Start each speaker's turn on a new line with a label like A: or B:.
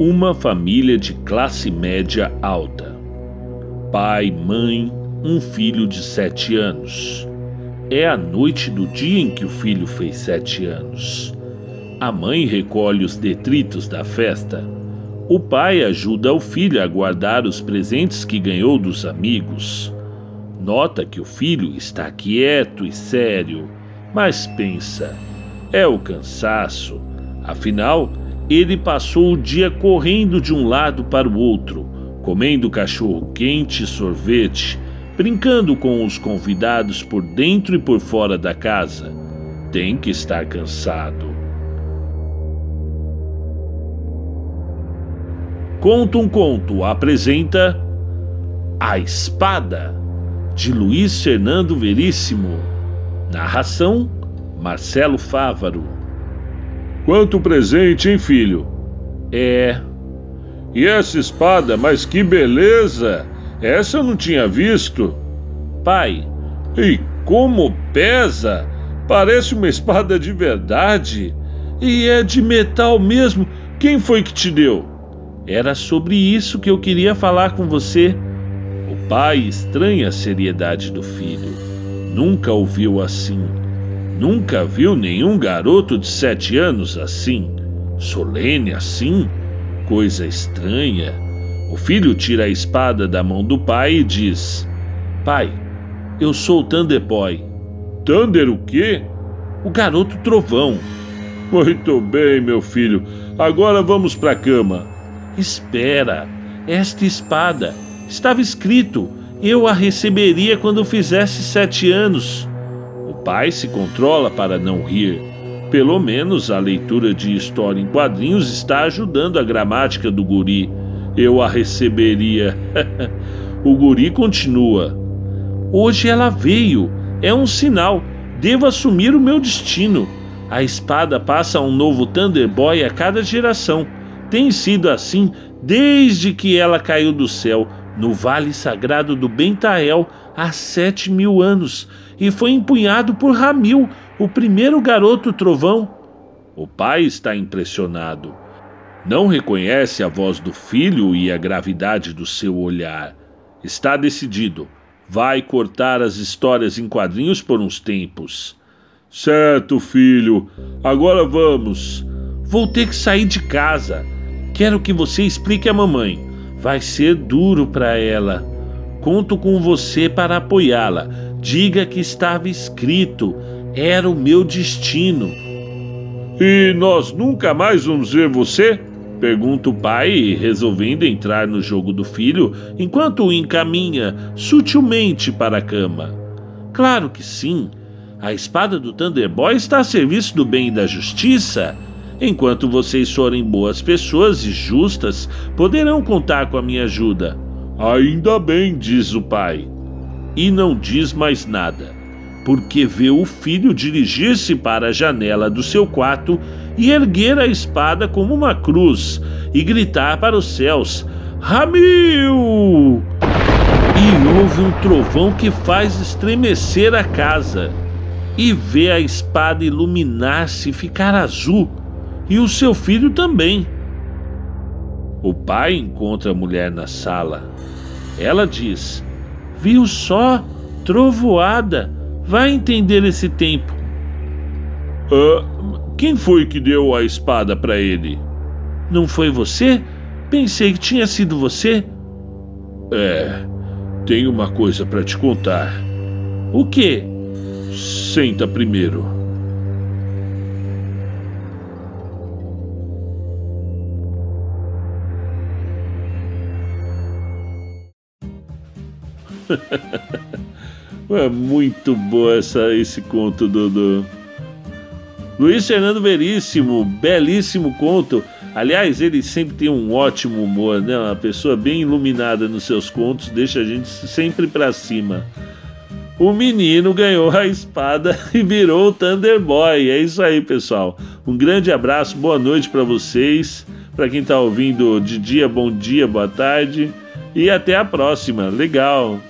A: Uma família de classe média alta. Pai, mãe, um filho de sete anos. É a noite do dia em que o filho fez sete anos. A mãe recolhe os detritos da festa. O pai ajuda o filho a guardar os presentes que ganhou dos amigos. Nota que o filho está quieto e sério, mas pensa: é o cansaço. Afinal, ele passou o dia correndo de um lado para o outro, comendo cachorro quente e sorvete, brincando com os convidados por dentro e por fora da casa. Tem que estar cansado. Conta um Conto apresenta A Espada, de Luiz Fernando Veríssimo. Narração: Marcelo Fávaro.
B: Quanto presente, hein, filho?
A: É.
B: E essa espada, mas que beleza! Essa eu não tinha visto.
A: Pai.
B: E como pesa! Parece uma espada de verdade. E é de metal mesmo. Quem foi que te deu?
A: Era sobre isso que eu queria falar com você. O pai estranha a seriedade do filho. Nunca ouviu assim. Nunca viu nenhum garoto de sete anos assim, solene assim, coisa estranha. O filho tira a espada da mão do pai e diz: Pai, eu sou o Thunder Boy.
B: Thunder o quê?
A: O garoto trovão.
B: Muito bem, meu filho. Agora vamos para a cama.
A: Espera, esta espada estava escrito: eu a receberia quando fizesse sete anos pai se controla para não rir. Pelo menos a leitura de história em quadrinhos está ajudando a gramática do guri. Eu a receberia. o guri continua. Hoje ela veio. É um sinal. Devo assumir o meu destino. A espada passa a um novo Thunderboy a cada geração. Tem sido assim desde que ela caiu do céu no vale sagrado do Bentael há sete mil anos e foi empunhado por Ramil, o primeiro garoto trovão. O pai está impressionado. Não reconhece a voz do filho e a gravidade do seu olhar. Está decidido. Vai cortar as histórias em quadrinhos por uns tempos.
B: Certo, filho. Agora vamos.
A: Vou ter que sair de casa. Quero que você explique à mamãe. Vai ser duro para ela. Conto com você para apoiá-la. Diga que estava escrito, era o meu destino.
B: E nós nunca mais vamos ver você?
A: Pergunta o pai, resolvendo entrar no jogo do filho enquanto o encaminha sutilmente para a cama. Claro que sim. A espada do Thunderboy está a serviço do bem e da justiça. Enquanto vocês forem boas pessoas e justas, poderão contar com a minha ajuda.
B: Ainda bem, diz o pai
A: e não diz mais nada, porque vê o filho dirigir-se para a janela do seu quarto e erguer a espada como uma cruz e gritar para os céus: Ramil! E houve um trovão que faz estremecer a casa, e vê a espada iluminar-se e ficar azul, e o seu filho também. O pai encontra a mulher na sala. Ela diz: Viu só? Trovoada. Vai entender esse tempo.
B: Uh, quem foi que deu a espada para ele?
A: Não foi você? Pensei que tinha sido você.
B: É, tenho uma coisa para te contar.
A: O quê?
B: Senta primeiro.
A: é muito boa essa, esse conto do, do Luiz Fernando Veríssimo, belíssimo conto. Aliás, ele sempre tem um ótimo humor, né? Uma pessoa bem iluminada nos seus contos, deixa a gente sempre para cima. O menino ganhou a espada e virou o Thunderboy. É isso aí, pessoal. Um grande abraço, boa noite para vocês. Para quem está ouvindo de dia, bom dia, boa tarde. E até a próxima. Legal.